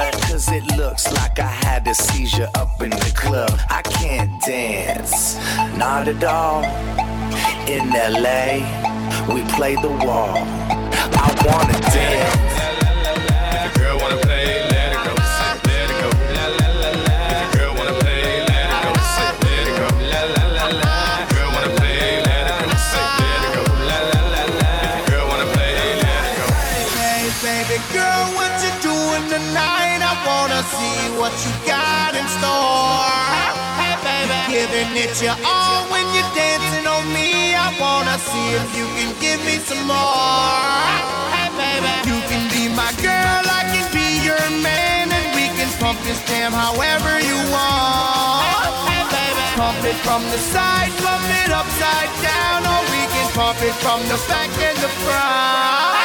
Cut. Cause it looks like I had a seizure up in the club. I can't dance, not at all. In LA, we play the wall. I wanna dance. It your all when you're dancing on me. I wanna see if you can give me some more. Hey, baby, you can be my girl, I can be your man, and we can pump this jam however you want. Hey, baby, pump it from the side, pump it upside down, or we can pump it from the back and the front.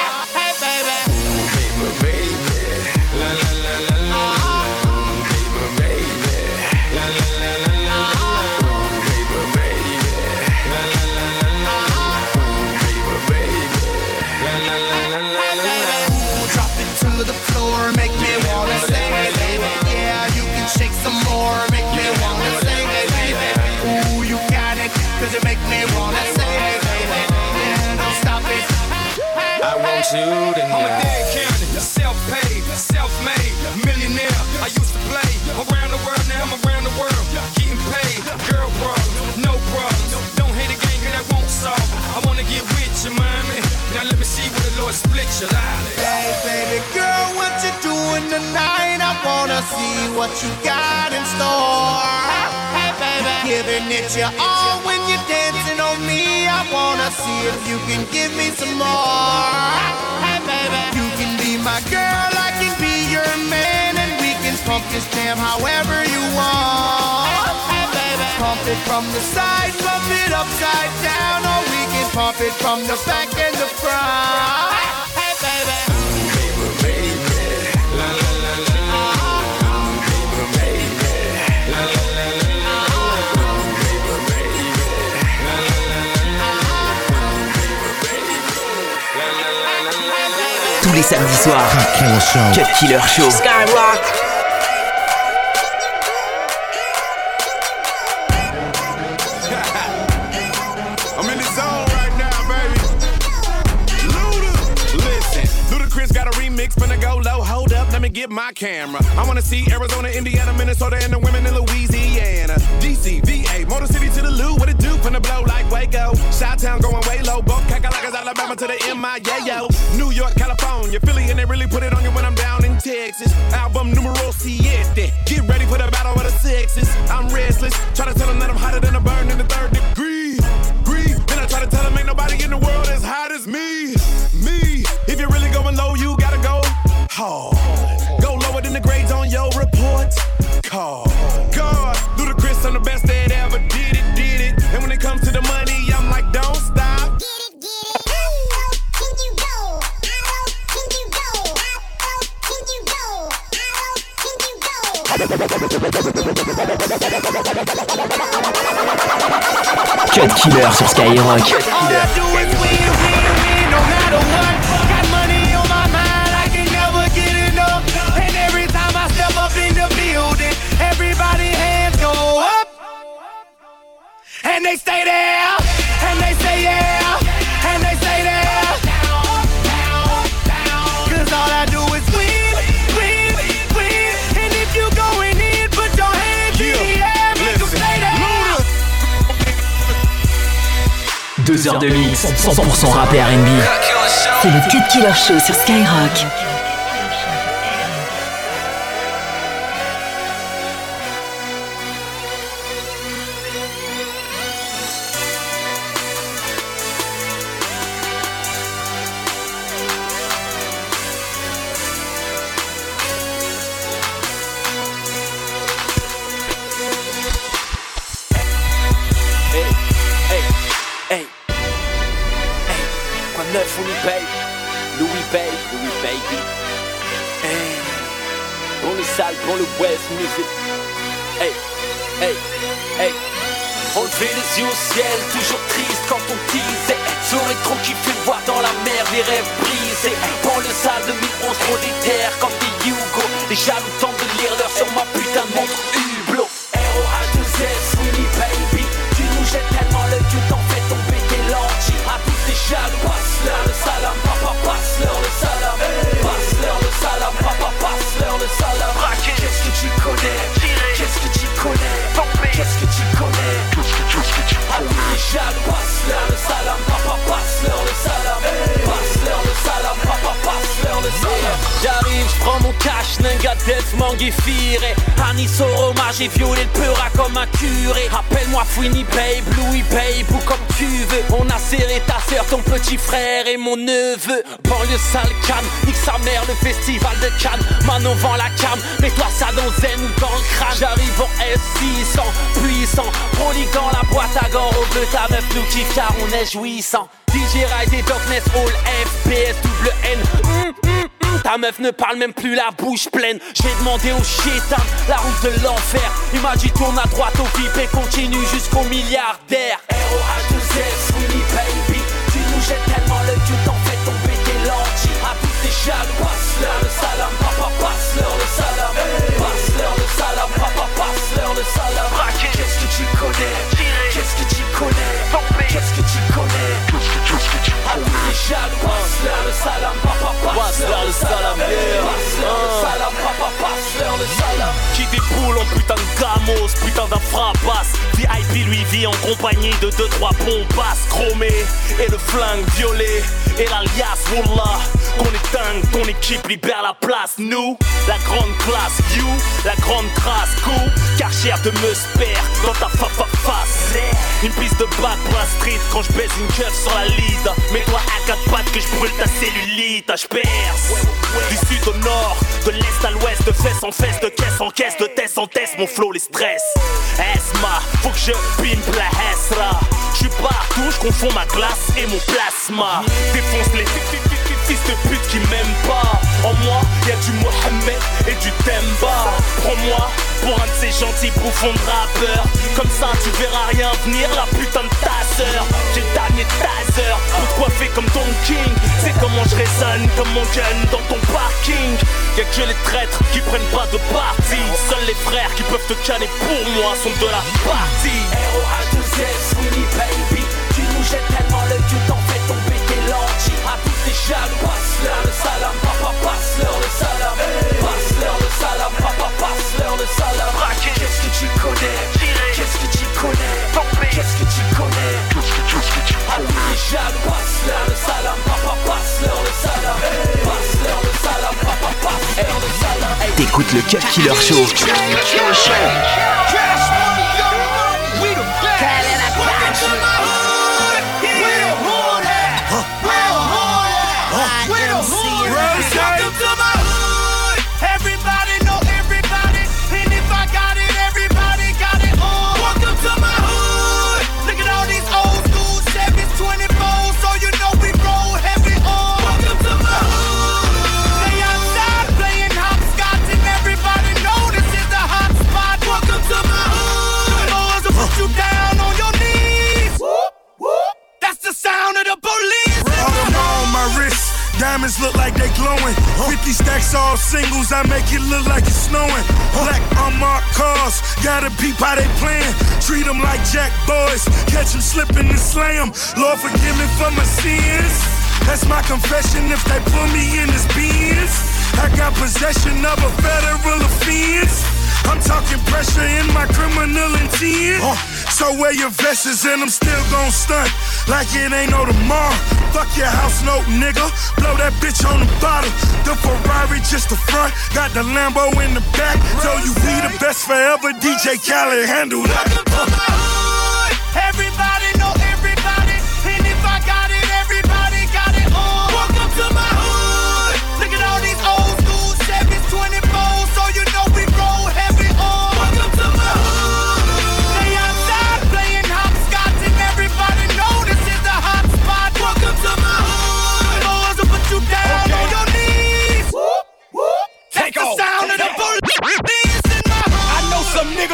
It your all when you're dancing on me. I wanna see if you can give me some more. Hey, baby, you can be my girl, I can be your man, and we can pump this jam however you want. Hey, baby, pump it from the side, pump it upside down, or we can pump it from the back and the front. Samedis soirs, Killer Show. Cut Killer Show. I'm in the zone right now, baby. Luda, listen. Ludacris got a remix, finna go low. Hold up, let me get my camera. I wanna see Arizona, Indiana, Minnesota, and the women in Louisiana. DC, VA, Motor City to the Lou, what it do? Finna blow like Waco. Shot Town going way low. Both Kakalaka's Alabama to the MIA, yo. New York, California, Philly, and they really put it on you when I'm down in Texas. Album numero siete. Get ready for the battle of the sexes. I'm restless. Try to tell them that I'm hotter than a burn in the third Killer sur Skyrock. Heures de mix, 100% rap et R&B. C'est le Cut Killer Show sur Skyrock. West Music? Hey, hey, hey. Enlever les yeux au ciel, toujours triste quand on disait J'aurais trop kiffé le voir dans la mer, les rêves brisés Dans le salle 2011, trop déterre comme des Hugo Les jaloux tentent de lire l'heure sur ma putain de montre J'prends mon cash, Ninga Death, Manguifire Anis au j'ai violé le peura comme un curé. Appelle-moi Fouini Babe, Louis Babe ou comme tu veux. On a serré ta sœur, ton petit frère et mon neveu. Banlieue sale canne, nique sa mère, le festival de Cannes. Manon vend la cam, mets-toi ça dans zen ou dans le crâne. J'arrive en S600, puissant. Prolique dans la boîte à gants, au bleu ta meuf nous kiffe car on est jouissant. DJ Rise et Darkness All FPS double N. Hum, hum, Ta meuf ne parle même plus la bouche pleine. J'ai demandé au chétan la route de l'enfer. Il m'a dit tourne à droite au VIP et continue jusqu'au milliardaire. R.O.H.2.S, Winnie Baby. Tu nous jettes tellement le dieu t'en fais tomber tes lentilles. À tous tes jaloux, passe-leur le salam Papa, passe-leur le salam. Passe-leur le salam, papa, passe-leur le salam. Qu'est-ce que tu connais? Qu'est-ce que tu connais? Qu'est-ce que tu connais? Jaloux, passe-leur le salam Papa, passe-leur le salam. Passe-leur le salam, papa, passe-leur le salam. Qui déboule en putain de gamos, putain d'un fracasse VIP lui vit en compagnie de deux trois bombasses chromées. Et le flingue violet et l'alias Wallah. Qu'on est dingue, ton équipe libère la place. Nous, la grande classe, you, la grande trace, cool. Car cher de me spare dans ta fa fa face. Une piste de bac pour la street quand je baise une keuf sur la lead. Mets-toi à quatre pattes que je brûle ta cellulite, je perce. Du sud au nord, de l'est à l'ouest, de fesse en fesse, de caisse en caisse, de test en test, mon flow les stress. Esma, faut que je pimpe la Hesra. J'suis partout, j'confonds ma glace et mon plasma. Défonce les fils de pute qui m'aiment pas. En moi, y'a du Mohamed et du Temba. Prends-moi pour un de ces gentils bouffons de rappeurs. Comme ça, tu verras rien venir, la putain de ta sœur. J'ai dernier taser pour coiffer comme ton king. C'est comment je résonne comme mon gun dans ton parking. Y'a que les traîtres qui prennent pas de parti. Seuls les frères qui peuvent te canner pour moi sont de la partie. 2 S, Winnie baby. Tu nous jettes jaloux, passe-leur le salam, papa, passe-leur le salam. Passe-leur le salam, papa, passe-leur le salam. T'écoutes le Cut Killer Show. Stacks all singles, I make it look like it's snowing. Black unmarked cars, gotta peep how they playing. Treat them like jack boys, catch them slipping and slay 'em. Lord forgive me for my sins. That's my confession if they put me in this beans. I got possession of a federal offense. I'm talking pressure in my criminal intent. So wear your vests and I'm still gon' stunt like it ain't no tomorrow. Fuck your house note, nigga. Blow that bitch on the bottom. The Ferrari just the front, got the Lambo in the back. Tell you we the best forever. DJ Khaled handle that. Everybody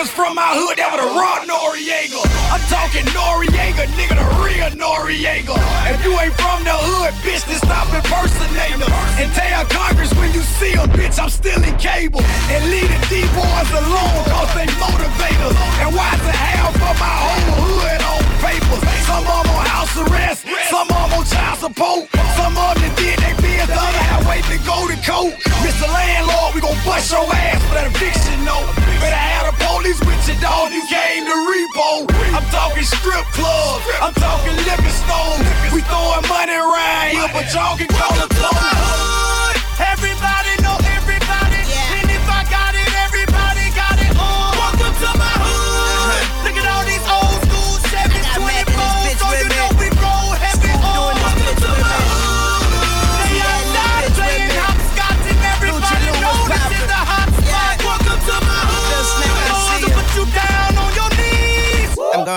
niggas from my hood that would've robbed Noriega. I'm talking Noriega, nigga, the real Noriega. If you ain't from the hood, bitch, then stop impersonating them. And tell Congress when you see them, bitch, I'm still in cable. And leave the D-boys alone, cause they motivators. And why the hell for my whole hood on papers? Some of 'em on house arrest, some of 'em on child support. Some of them did they bid, the other half wait to go to court. Mr. Landlord, we gon' bust your ass for that eviction note. Better have the police with you, dog. You came to repo. I'm talking strip clubs. I'm talking liquor stores. We throwing money around here, but y'all can call it close. Everybody everybody.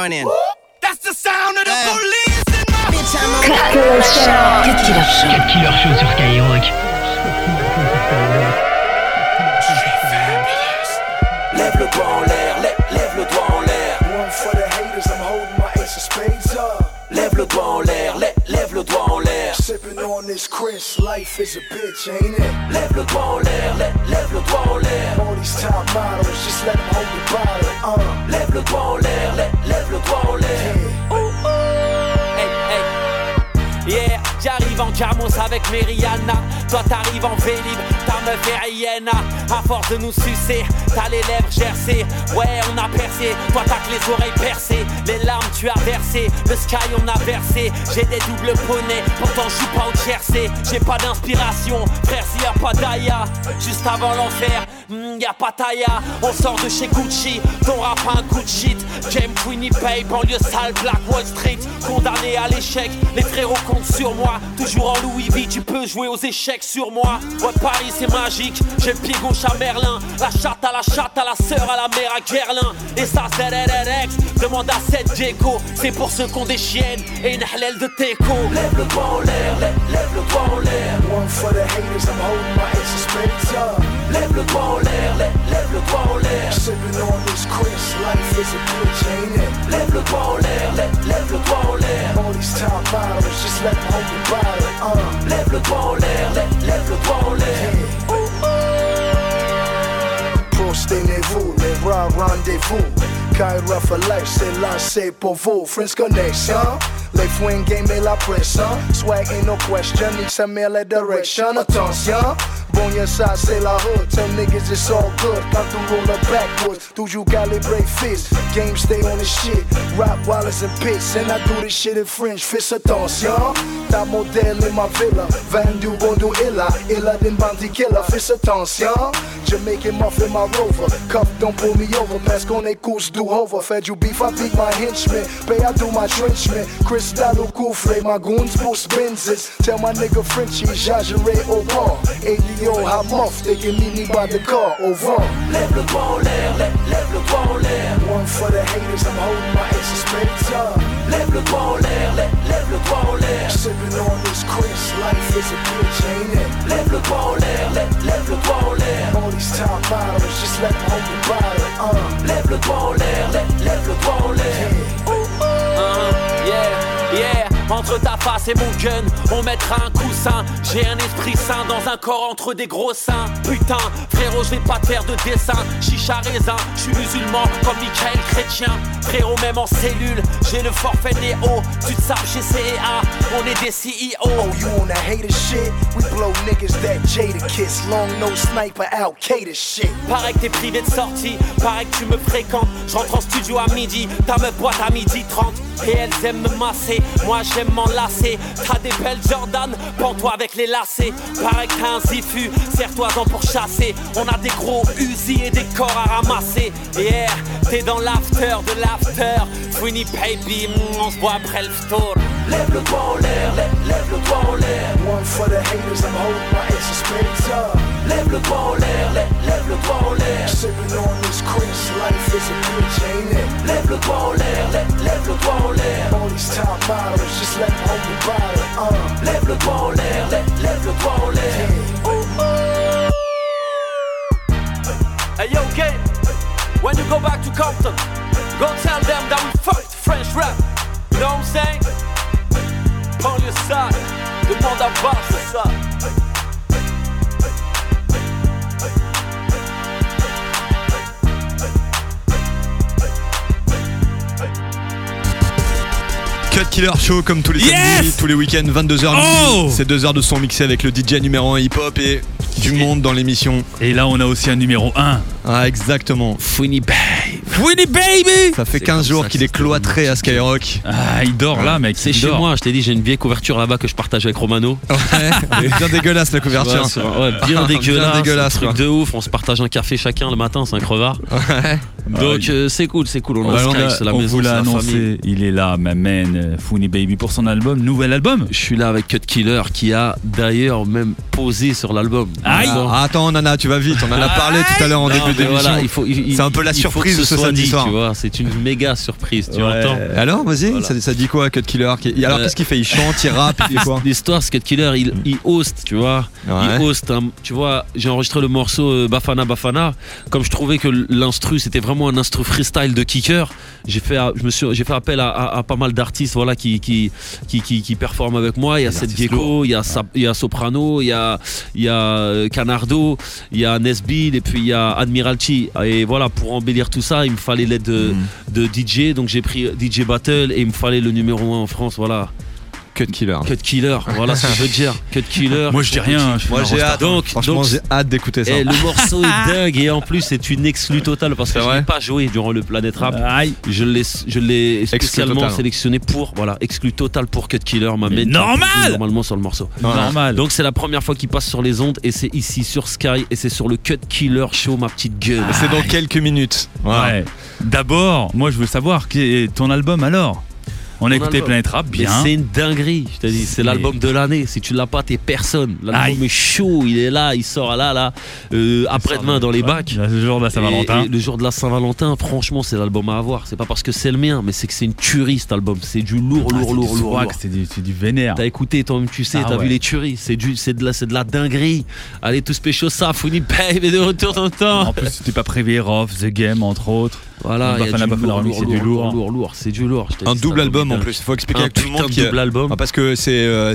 That's the sound of the police in my hood. Cut Killer Show. Cut Killer Show. Cut Killer Show sur Skyrock. Lève le doigt en l'air, lève, lève le doigt en l'air. One for the haters, I'm holding my ace of spades up. Lève le doigt en l'air, lève, lève le doigt en l'air. Sipping on this Chris, life is a bitch, ain't it? Lève le doigt en l'air, lève, le doigt en l'air. All these top models, just let them hold the bottle. Uh, Lève le doigt en l'air, lève, le doigt en l'air. Hey, hey. Yeah, j'arrive en camos avec Meriana. Toi t'arrives en vélib, ta meuf est Rihanna. À force de nous sucer, t'as les lèvres gercées. Ouais, on a percé, toi t'as que les oreilles percées. Les larmes tu as versé, le sky on a versé. J'ai des doubles poneys, pourtant je suis pas au Jersey. J'ai pas d'inspiration, frère s'il y a pas d'Aya. Juste avant l'enfer, hmm, y a pas Taya. On sort de chez Gucci, ton rap a un coup de shit. Game Winnipeg, banlieue sale, Black Wall Street. Condamné à l'échec, les frérots comptent sur moi. Toujours en Louis V, tu peux jouer aux échecs sur moi. Ouais, Paris c'est magique, j'ai le pied gauche à Merlin. La chatte à la chatte, à la sœur, à la mère à Guerlain. Et ça, ZRRX, demande à cette Diego. C'est pour ceux qui ont des chiennes et une halal de teco. Lève le doigt en l'air, lève, lève le doigt en l'air. One for the haters, I'm up. Lève le doigt en l'air, lève, le doigt en l'air. Sipping on this Chris, life is a bitch, ain't it? Lève le doigt en l'air, lève, le doigt en l'air. All these top models, just let them hold the bottle, uh. Lève le doigt en l'air, lève, le doigt en l'air. Prostez-vous, les bras rendez-vous. Kyra for life, c'est là, c'est pour vous. Friends connection. Les fouines game et la pression. Swag ain't no question, need some mail at direction. Attention. Bon, y'a ça, c'est la hood. Tell niggas it's all good. Quand tu roll up backwards, toujours calibré fist. Game stay on the shit. Rap Wallace and Pitts. And I do this shit in French. Fist attention. Ta modèle in my villa. Vendu bondo illa. Illa din bounty killer. Fist attention. Jamaican muffin my rover. Cup don't pull me over. Parce qu'on est couche do over. Fed you beef, I beat my henchmen. Pay, I do my trenchman. Crystal au coufre. My goons boost Benzes. Tell my nigga Frenchie, j'agerai au bord. Yo, how muff, they can meet me by the car, over. Lève le doigt en l'air, lève, lève le doigt en l'air. One for the haters, I'm holding my ace of spades up. Lève le doigt en l'air, lève, lève le doigt en l'air. Sipping on this Chris, life is a bitch, ain't it? Lève le doigt en l'air, lève, lève le doigt en l'air. All these top models, just let them hold the bottle, uh. Lève le doigt en l'air, lève, lève le doigt en l'air. Uh-huh, yeah, yeah. Entre ta face et mon gun, on mettra un coussin. J'ai un esprit sain dans un corps entre des gros seins. Putain, frérot, je vais pas te faire de dessin. Chicha raisin, je suis musulman comme Michael Chrétien. Frérot, même en cellule, j'ai le forfait Néo. Tu te sapes chez CEA, on est des CEO. Oh, you on that hater shit? We blow niggas that Jada kiss. Long nose sniper, Al Qaeda shit. Pareil que t'es privé de sortie, pareil que tu me fréquentes. Je rentre en studio à midi, ta meuf boîte à midi 30. Et elles aiment me masser, moi j'aime T'as des belles Jordan, pends-toi avec les lacets. Pareil que t'as un zifu, serre-toi-en pour chasser. On a des gros Uzi et des corps à ramasser. Yeah, t'es dans l'after de l'after. Winnie baby, mm, on se voit après le tour. Lève le doigt en l'air, lève, lève le doigt en l'air. One for the haters, I'm holding my spades up. Lève le doigt en l'air, lève, le doigt en l'air. Sipping on this Chris, life is a bitch, ain't it? Lève le doigt en l'air, lève, le doigt en l'air. All these top models, just let them hold the bottle, uh. Lève le doigt en l'air, lève, le doigt en l'air. Hey yo, game, when you go back to Compton, go tell them that we fucked French rap. You know what I'm saying? Banlieue sale, demande à bas, c'est ça. Cut Killer Show comme tous les Yes samedis, tous les week-ends, 22h Oh C'est 2 heures de son mixé avec le DJ numéro 1 hip-hop et du monde dans l'émission. Et là, on a aussi un numéro 1. Ah, exactement. Funny Babe. Winnie Baby Ça fait 15 jours qu'il est cloîtré à Skyrock. Ah, il dort là, mec. C'est chez moi, je t'ai dit, j'ai une vieille couverture là-bas que je partage avec Romano. Ouais, bien dégueulasse la couverture. Ouais, bien dégueulasse. Bien dégueulasse, un truc de ouf. On se partage un café chacun le matin, c'est un crevard. Ouais. Donc euh, c'est cool, c'est cool. On Bah, a on a- la on maison, vous c'est l'a famille. annoncé, il est là, ma man, euh, Funny Baby, pour son album, nouvel album. Je suis là avec Cut Killer qui a d'ailleurs même posé sur l'album. Aïe. Bon. Ah, attends, Nana, tu vas vite. On en a parlé tout à l'heure en Non, début d'émission. voilà, il faut- il- il- C'est un peu la surprise de ce samedi dit, soir. Tu vois, c'est une méga surprise, tu Ouais. entends Alors, vas-y, Voilà. ça, ça dit quoi, Cut Killer qui- Alors, Euh, qu'est-ce qu'il fait Il chante, il rappe, il fait quoi L'histoire, c'est que Cut Killer, il, il host, tu vois. Ouais. Il host, tu vois. J'ai enregistré le morceau euh, Bafana Bafana. Comme je trouvais que l'instru, c'était vraiment un instru freestyle de kicker. J'ai fait, je me suis, j'ai fait appel à, à- à pas mal d'artistes, voilà, qui qui, qui, qui, qui performent avec moi. Il y a Seth Gecko, il y a, Sa- il y a Soprano, il y a, il y a euh, Canardo, il y a Nesbill et puis il y a Admiralty. Et voilà, pour embellir tout ça, il me fallait l'aide de, Mm. de DJ. Donc j'ai pris DJ Battle et il me fallait le numéro 1 en France, voilà. Cut Killer. Cut Killer, voilà ce que je veux dire. Cut Killer. Moi, je dis rien, je Moi j'ai hâte. Donc- Franchement, donc- j'ai hâte d'écouter ça. Et le morceau est dingue et en plus c'est une exclue totale parce que je l'ai pas joué durant le Planet Rap. Aïe. Je l'ai, je l'ai spécialement total. sélectionné pour, voilà, exclu total pour Cut Killer, ma normal normalement sur le morceau. Normal. Donc c'est la première fois qu'il passe sur les ondes et c'est ici sur Sky et c'est sur le Cut Killer Show, ma petite gueule. C'est dans quelques minutes. Ouais. D'abord, moi je veux savoir qui est ton album alors? On a écouté album. Planet Rap, Mais bien. c'est une dinguerie, je t'ai dit, c'est Mais- l'album de l'année. Si tu l'as pas, t'es personne. L'album est chaud, il est là, il sort là, là, euh, après-demain dans les bacs. Le jour de la Saint-Valentin. Le jour de la Saint-Valentin, franchement, c'est l'album à avoir. C'est pas parce que c'est le mien, mais c'est que c'est une tuerie cet album. C'est du lourd, Ah, lourd, c'est lourd. C'est du, c'est du vénère. T'as écouté, toi-même, tu sais, Ah t'as ouais. vu les tueries. C'est du, c'est de la, c'est de la dinguerie. Allez, tous pécho ça, Funny Babe est de retour dans le temps. En plus, tu t'es pas prévu Rough, The Game, entre autres. Voilà, il y a Bafana du Bafana lourd, Remix, lourd, c'est du lourd, lourd. c'est du lourd. Un double cet album en plus. Il faut expliquer Un à tout le monde qui double album. Ah, parce que c'est euh,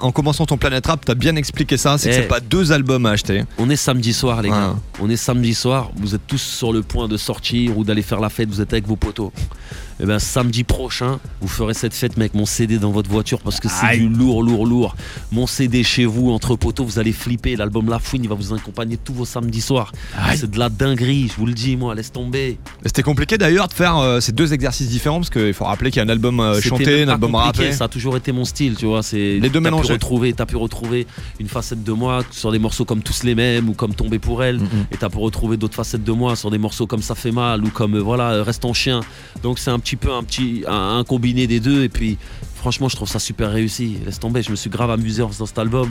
en commençant ton Planet Rap, t'as bien expliqué ça. C'est que Eh. c'est pas deux albums à acheter. On est samedi soir, les gars. On est samedi soir. Vous êtes tous sur le point de sortir ou d'aller faire la fête. Vous êtes avec vos potos. Et ben samedi prochain, vous ferez cette fête, mec. Mon CD dans votre voiture parce que c'est du lourd, lourd, lourd. Mon CD chez vous, entre potos, vous allez flipper. L'album La Fouine, il va vous accompagner tous vos samedis soirs. C'est de la dinguerie, je vous le dis, moi. Laisse tomber. C'était compliqué d'ailleurs de faire euh, ces deux exercices différents parce qu'il faut rappeler qu'il y a un album euh, chanté, un album rappé. Ça a toujours été mon style, tu vois. C'est Les deux t'as mélangés. pu retrouver, t'as pu retrouver une facette de moi sur des morceaux comme tous les mêmes ou comme Tomber pour elle, et t'as pu retrouver d'autres facettes de moi sur des morceaux comme Ça fait mal ou comme euh, voilà Reste en chien. Donc c'est un petit peu un petit un, un combiné des deux et puis franchement je trouve ça super réussi. Laisse tomber, je me suis grave amusé en faisant cet album.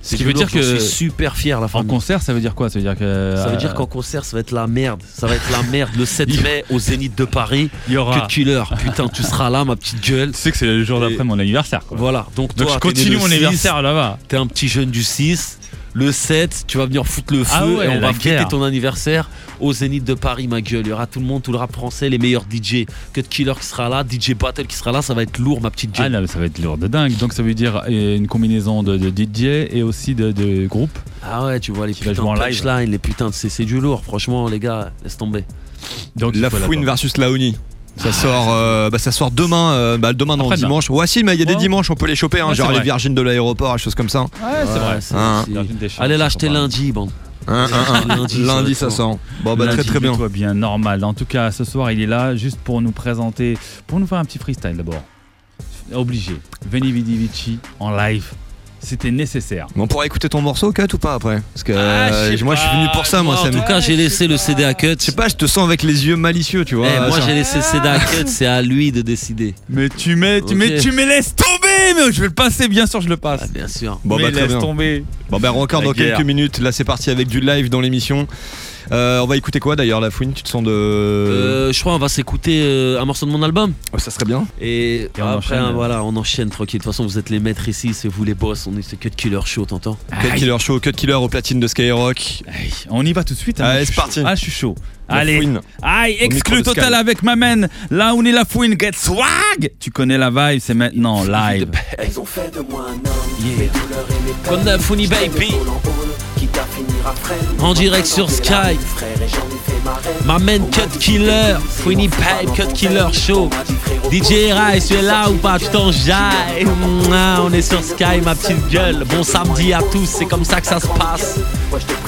Ce qui veut dire que- je suis super fier la En famille. concert, ça veut dire quoi? Ça veut dire que. Ça veut euh, dire qu'en concert, ça va être la merde. Ça va être la merde. Le 7 mai au Zénith de Paris. Il y aura. Cut Killer. Putain, tu seras là, ma petite gueule. Tu sais que c'est le jour d'après mon anniversaire. Quoi. Voilà. Donc, Donc toi, je continue mon 6, anniversaire là-bas. T'es un petit jeune du 6. Le 7, tu vas venir foutre le feu Ah ouais, et on va fêter ton anniversaire au Zénith de Paris, ma gueule. Il y aura tout le monde, tout le rap français, les meilleurs DJ. Cut Killer qui sera là, DJ Battle qui sera là. Ça va être lourd, ma petite Ah gueule. là, ça va être lourd de dingue. Donc ça veut dire euh, une combinaison de, de DJ et aussi de, de groupe. Ah ouais, tu vois les putains jouer en de punchlines, les putains de c'est c'est du lourd. Franchement, les gars, laisse tomber. Donc La Fouine versus Laoni. Ça sort, euh, bah, ça sort demain, euh, bah, demain dans le Après-demain. dimanche. Ouais, si, mais il y a des Ouais. dimanches, on peut les choper, hein, Ouais, genre c'est les vrai. Virgines de l'aéroport, des choses comme ça. Ouais, c'est vrai. c'est- Hein. c'est- Virgin Deschamps, Allez l'acheter lundi, bon. Hein, hein, hein. Lundi, ça Lundi, ça fort. sort. Bon, bah, très Lundi, très bien, normal. En tout cas, ce soir, il est là juste pour nous présenter, pour nous faire un petit freestyle d'abord. Obligé. Veni Vidi Vici en live. C'était nécessaire. On pourra écouter ton morceau, Cut, ou pas après Parce que Ah, euh, moi, je suis venu pour ça, moi. En tout cas, j'ai laissé le CD à Cut. Je sais pas, je te sens avec les yeux malicieux, tu vois. Eh, moi j'ai laissé le CD à Cut, c'est à lui de décider. Mais tu mets, tu Ok. mets, tu me laisses tomber, mais je vais le passer, bien sûr, je le passe. Ah, bien sûr. Bon, mais bah, très laisse bien. tomber. Bon, ben, encore La dans guerre. quelques minutes. Là, c'est parti avec du live dans l'émission. Euh, on va écouter quoi d'ailleurs, la fouine? Tu te sens de. Euh, je crois on va s'écouter euh, un morceau de mon album. Oh, ça serait bien. Et, Et on après, enchaîne. hein, voilà, on enchaîne tranquille. De toute façon, vous êtes les maîtres ici, c'est vous les boss. On est c'est Cut Killer Show, t'entends? Cut Killer Show, Cut Killer au platine de Skyrock. Aïe, on y va tout de suite. hein, Allez, c'est parti. Ah, je suis chaud. La Allez. fouine. Aïe, exclu total avec ma man. Là où on est la fouine, get swag. Tu connais la vibe, c'est maintenant live. Ils ont fait de moi un homme. Mes douleurs et mes peines. Comme la Funny Baby. Quitte à finir à freine. En direct sur Sky. Ma reine. Ma man Cut Killer, Funny Pipe, Cut Killer Show. DJ Rice, tu es là ou pas Tu t'en jailles Mouah, On est sur Sky, ma petite gueule. Bon samedi à tous, c'est comme ça que ça se passe.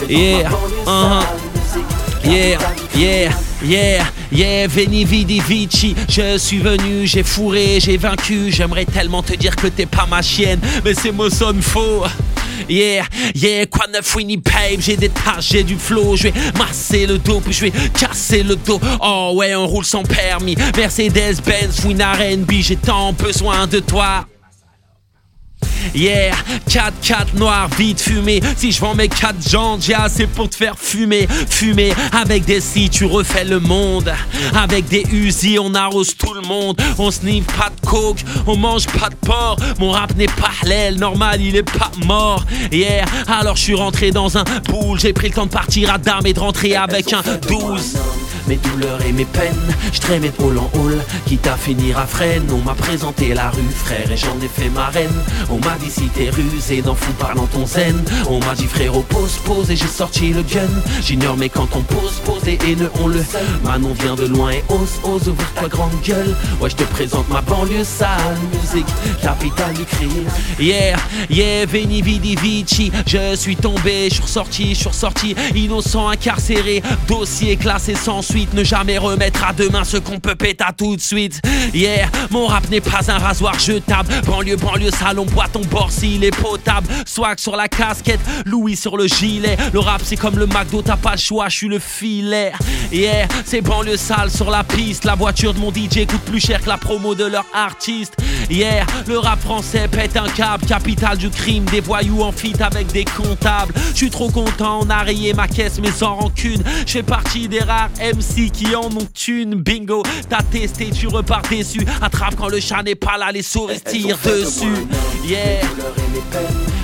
Yeah, uh-huh. Yeah, yeah, yeah, yeah, Veni Vidi Vici, je suis venu, j'ai fourré, j'ai vaincu, j'aimerais tellement te dire que t'es pas ma chienne, mais ces mots sonnent faux. Yeah, yeah, quoi neuf Winnie Babe, j'ai j'ai du flow, je vais masser le dos, puis je vais casser le dos. Oh ouais, on roule sans permis, Mercedes-Benz, Win R&B, j'ai tant besoin de toi. Yeah, 4-4 noir, vite fumé. Si je vends mes 4 jantes, j'ai assez pour te faire fumer. Fumer avec des si, tu refais le monde. Avec des Uzi, on arrose tout le monde. On sniffe pas de coke, on mange pas de porc. Mon rap n'est pas halal, normal, il est pas mort. Yeah, alors je suis rentré dans un pool. J'ai pris le temps de partir à dame et de rentrer avec un 12. Mes douleurs et mes peines. Je traîne mes pôles en hall, quitte à finir à freine. On m'a présenté la rue, frère, et j'en ai fait ma reine. On m'a dit si t'es rusé, n'en fous pas dans ton zen. On m'a dit frérot, pose, pose, et j'ai sorti le gun. J'ignore, mais quand on pose, pose, et haineux, on le seul. Manon vient de loin et ose, ose, ouvrir ta grande gueule. Ouais, je te présente ma banlieue sale, musique, capitale du crime. Yeah, yeah, Veni Vidi Vici, je suis tombé, je suis ressorti, je suis ressorti, innocent incarcéré, dossier classé sans suite, ne jamais remettre à demain ce qu'on peut péter tout de suite. Yeah, mon rap n'est pas un rasoir jetable, banlieue, banlieue, salon, boit ton bord s'il est potable, swag sur la casquette, Louis sur le gilet, le rap c'est comme le McDo, t'as pas le choix, je suis le filet. Yeah, c'est banlieue sale sur la piste, la voiture de mon DJ coûte plus cher que la promo de leur artiste. Yeah, le rap français pète un câble, capitale du crime, des voyous en fit avec des comptables. Je suis trop content, on a rayé ma caisse, mais sans rancune. Je fais partie des rares MC qui en ont une. Bingo, t'as testé, tu repars déçu. Attrape quand le chat n'est pas là, les souris tirent dessus. Yeah,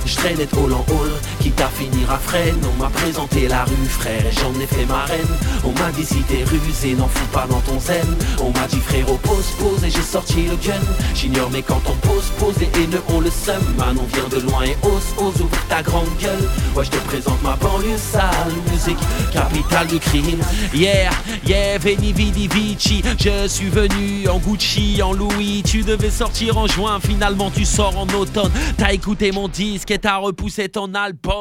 je traîne de hall en hall, quitte à finir à freine. On m'a présenté la rue, frère, et j'en ai fait ma reine. On m'a dit si t'es rusé, n'en fous pas dans ton zen. On m'a dit frérot, pose, pose, et j'ai sorti le gun. J'ignore, mais quand on pose, pose, et haineux, on le seum. Manon vient de loin et ose, ose, ouvre ta grande gueule. Ouais, je te présente ma banlieue sale, musique, capitale du crime. Yeah, yeah, Veni Vidi Vici, je suis venu en Gucci, en Louis. Tu devais sortir en juin, finalement tu sors en automne. T'as écouté mon disque et t'as repoussé ton album.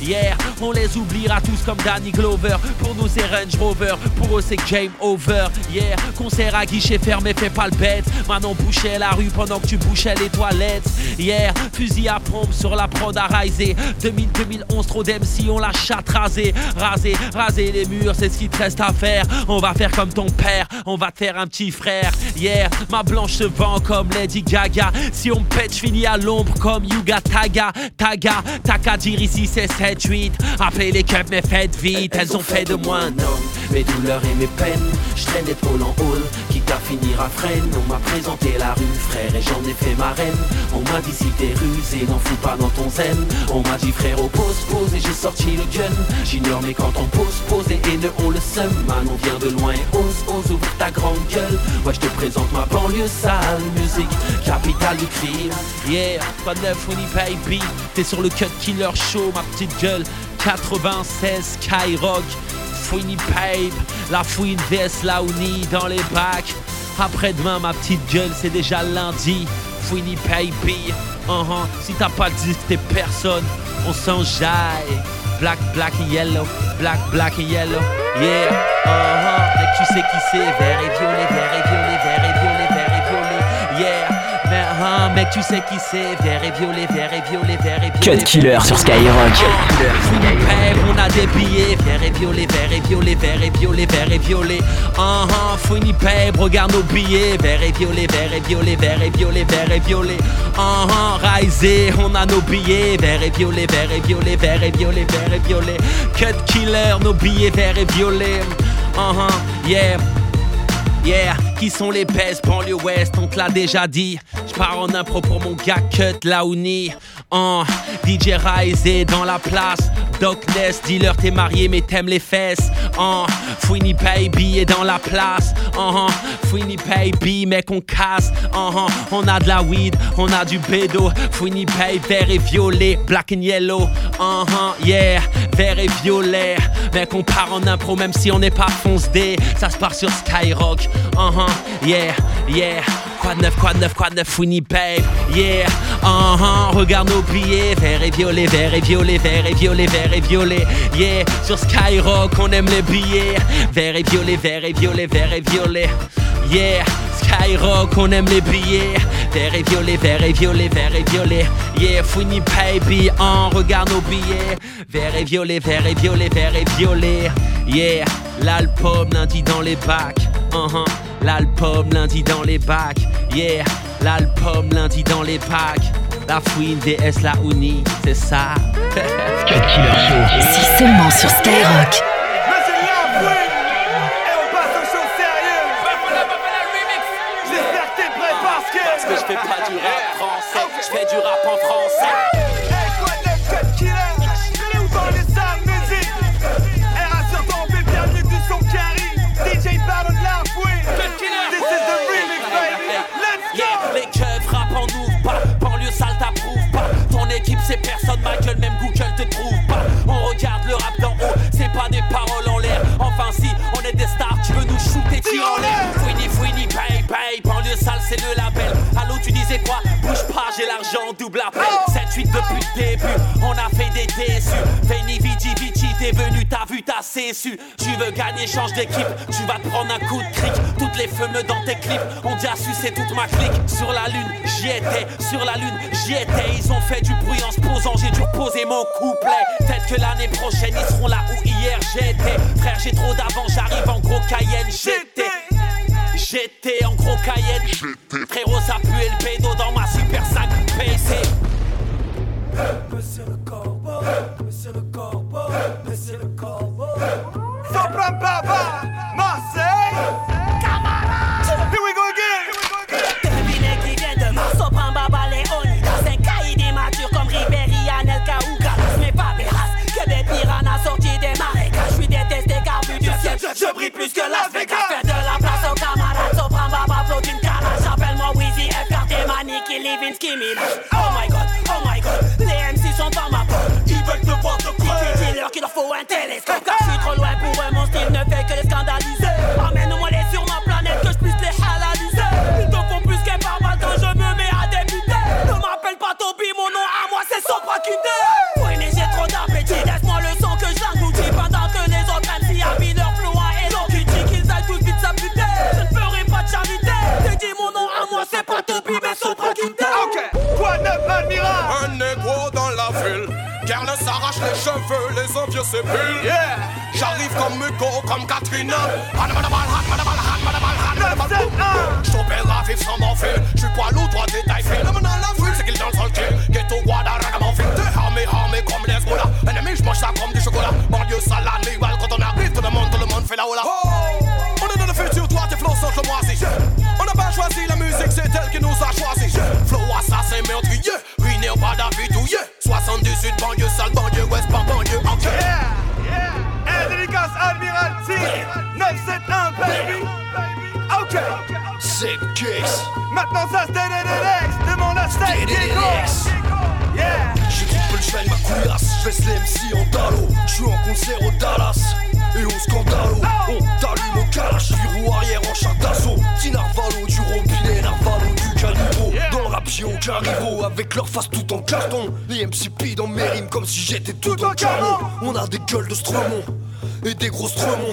Yeah, on les oubliera tous comme Danny Glover. Pour nous c'est Range Rover, pour eux c'est game over. Yeah, concert à guichet fermé, fais pas le bête. Manon bouchait la rue pendant que tu bouchais les toilettes. Yeah, fusil à pompe sur la prod à riser. 2000-2011, trop d'MC, on la chatte rasée. Raser, raser les murs, c'est ce qui te reste à faire. On va faire comme ton père, on va te faire un petit frère. Ma blanche se vend comme Lady Gaga. Si on me pète, je finis à l'ombre comme Yuga Taga. Taga, Taka dire ici c'est 7-8. Appelez les cups, mais faites vite, elles ont fait de moi un homme. Mes douleurs et mes peines, je traîne pôles en hall, quitte à finir à freine. On m'a présenté la rue, frère, et j'en ai fait ma reine. On m'a dit si t'es rusé, n'en fous pas dans ton zen. On m'a dit frérot, pose, pose, et j'ai sorti le gun. J'ignore, mais quand on pose, pose, et haineux, on le seum. Manon vient de loin et ose, ose, ouvre ta grande gueule. Ouais, je te présente ma banlieue sale, musique, capitale du crime. Yeah, pas neuf, Winnipeg baby. T'es sur le cut killer show, ma petite gueule. 96 Skyrock. Fouini Pape, la fouine VS Laouni dans les bacs. Après-demain, ma petite gueule, c'est déjà lundi. Fouini Baby, uh-huh. si t'as pas disque, t'es personne. On s'en jaille. Black, black et yellow, black, black et yellow. Yeah, uh-huh. Mec, tu sais qui c'est. Vert et violet, vert et violet, Mais, hein, mec, tu sais qui c'est, vert et violet, vert et violet, vert et violet. Cut Killer sur Skyrock. Hey, on a des billets, vert et violet, vert et violet, vert et violet, vert et violet. Uh -huh, Fouini Pape, regarde nos billets, vert et violet, vert et violet, vert et violet, vert et violet. Uh -huh, Risé, on a nos billets, vert et violet, vert et violet, vert et violet, vert et violet. Cut Killer, nos billets, vert et violet. Uh -huh, yeah. Yeah, qui sont les best banlieue ouest, on te l'a déjà dit. Je pars en impro pour mon gars Cut Laouni. En DJ Rise dans la place. Doc Ness, dealer, t'es marié mais t'aimes les fesses. En Fouini Baby est dans la place. En Fouini Baby, mec, on casse. En on a de la weed, on a du bédo. Fouini Baby, vert et violet, black and yellow. En yeah, vert et violet. Mec, on part en impro même si on n'est pas fonce D. Ça se part sur Skyrock. Uh-huh, yeah, yeah. Quoi de neuf, quoi de neuf, quoi de neuf, Babe, yeah. Uh-huh, regarde nos billets, vert et violet, vert et violet, vert et violet, vert et violet, yeah. Sur Skyrock, on aime les billets, vert et violet, vert et violet, vert et violet, yeah. Skyrock, on aime les billets, vert et violet, vert et violet, vert et violet, yeah. Fouini Baby, on regarde nos billets, vert et violet, vert et violet, vert et violet, yeah. L'album lundi dans les bacs, uh-huh. L'album lundi dans les bacs, yeah. L'album lundi dans les bacs. La fouine DS, la uni, c'est ça. Cut Killer Show. Si seulement sur Skyrock. Parce que je fais pas du rap français, je fais du rap en français. Double appel 7-8 depuis le début, on a fait des déçus. Veni Vici Vici, t'es venu, t'as vu, t'as cessu. Tu veux gagner, change d'équipe, tu vas prendre un coup de cric. Toutes les fumeux dans tes clips, on dit à sucer toute ma clique. Sur la lune, j'y étais, sur la lune, j'y étais. Ils ont fait du bruit en se posant, j'ai dû reposer mon couplet. Peut-être que l'année prochaine ils seront là où hier j'étais. Frère j'ai trop d'avance, j'arrive en gros Cayenne, j'étais J'étais en gros Cayenne Frérot ça pue le pédo dans ma super sac PC Monsieur le corbeau, monsieur le corbeau, monsieur le corbeau. Sopran Baba, Marseille. Yeah. J'arrive comme Hugo, comme Katrina. J't'opère la vive sans morphine. J'suis poids lourd, toi t'es taille fine. L'homme dans la ville, c'est qu'il danse le kill. Ghetto, Wada, ragamuffin. T'es armé, armé comme les Gola. Ennemi, j'mange ça comme du chocolat. Banlieue, salade, rival, quand on arrive, tout le monde, tout le monde fait la hola. On est dans le futur, toi t'es flow sans que moi si. On n'a pas choisi la musique, c'est elle qui nous a choisi. Flow assassin meurtrier, kicks. Maintenant ça c'est DDDX. Demande à Steak Diego. Yeah. J'ai trop peu le chemin de ma couillasse, je les MC en dallo Je suis en concert au Dallas. Et au Scandalo. On t'allume au calache, du roue arrière en char d'assaut. Petit Narvalo, du robinet, Narvalo, du calibro Dans le rap j'ai aucun avec leur face tout en carton. Les MC dans mes rimes comme si j'étais tout, en canon On a des gueules de Stremont et des grosses tremons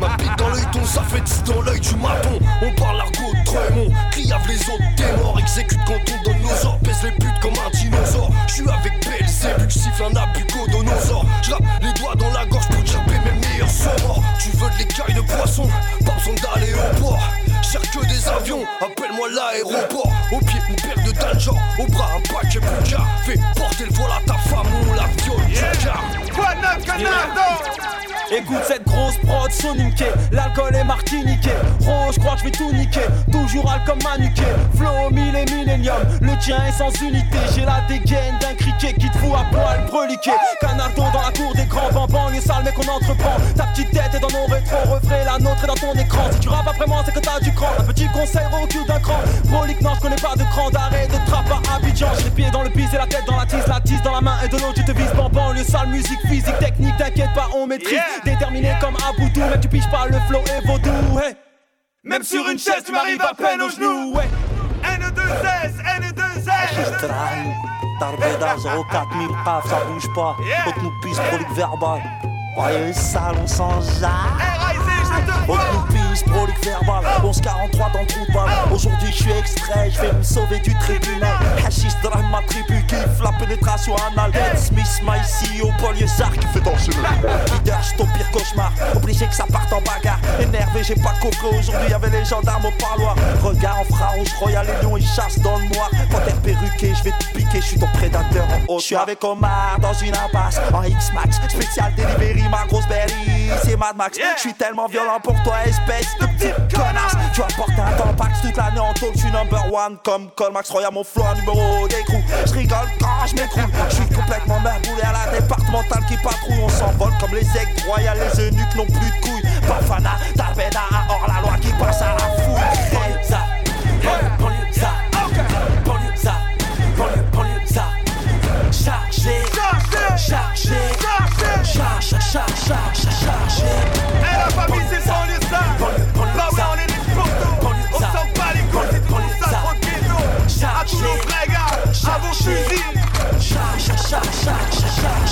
Ma bite dans l'œil ton ça fait 10 dans l'œil du maton. On parle l'argot de Criave les autres t'es mort Exécute quand on donne nos ordres Pèse les putes comme un dinosaure. Je avec Belzébuth siffle un abucodonosor J'rappe les doigts dans la gorge pour chapper mes meilleurs sorts. Tu veux de l'écaille de poisson Pas besoin d'aller au port. Cherche que des avions Appelle-moi l'aéroport. Au pied une paire de daljan Au bras un paquet Bouga Fais porter le voile à Écoute cette grosse prod soniquée, l'alcool est martiniqué. Rose, je crois que je vais tout niquer, toujours al comme manuqué. Flow mille et millénium, le tien est sans unité. J'ai la dégaine d'un criquet qui te fout à poil breliqué. Canardo dans la cour des grands bambans, les sales mais qu'on entreprend. Ta petite tête est dans nos rétro refrains, la nôtre est dans ton écran. Si tu rappes après moi, c'est que t'as du cran. Un petit conseil au cul d'un cran. Prolique, non, je connais pas de cran d'arrêt de trappe à Abidjan. J'ai les pieds dans le pis et la tête dans la tise, la tise dans la main et de l'autre, tu te vises bamban. Le sale musique, physique, technique, t'inquiète pas, on maîtrise. Déterminé comme Aboudou, mais tu piges pas le flow et vaudou. Hey. Même sur une chaise, tu m'arrives à peine aux genoux. Ouais. N2S, N2S. Trahi, Tarbeda 04000 paf, ça bouge pas. Que nous pisse prolique verbal. Ouais, les salles, on s'en jette. je te Faut que nous pisse prolique verbal. 1143 dans le trou de balle. Aujourd'hui, je suis extrait, je vais me sauver du tribunal. Hashis drive ma tribu, kiffe la pénétration anale. Smith, Maïsi, au banlieusard qui fait danser le Leader, j'suis ton pire cauchemar. Obligé que ça parte en bagarre. Énervé, j'ai pas coco. Aujourd'hui, y'avait les gendarmes au parloir. Regard en infrarouge, Royal et Lion, ils chassent dans le noir. Panthère perruqué, je vais te piquer, je suis ton prédateur en haut. Je suis avec Omar dans une impasse. En X-Max, spécial delivery, ma grosse berry. C'est Mad Max. Je suis tellement violent pour toi, espèce de petite connasse. Tu vas porter un tampax toute l'année en tôle. Je number one comme Colmax Royal, mon flow, numéro d'écrou. Je rigole quand je m'écroule. Je suis complètement merboulé à la départementale qui patrouille. On s'envole comme les aigles royales, les eunuques n'ont plus de couilles. Bafana, Tarbeda, hors la loi qui passe à la fouille. shot, shot, shot, shot, shot, shot.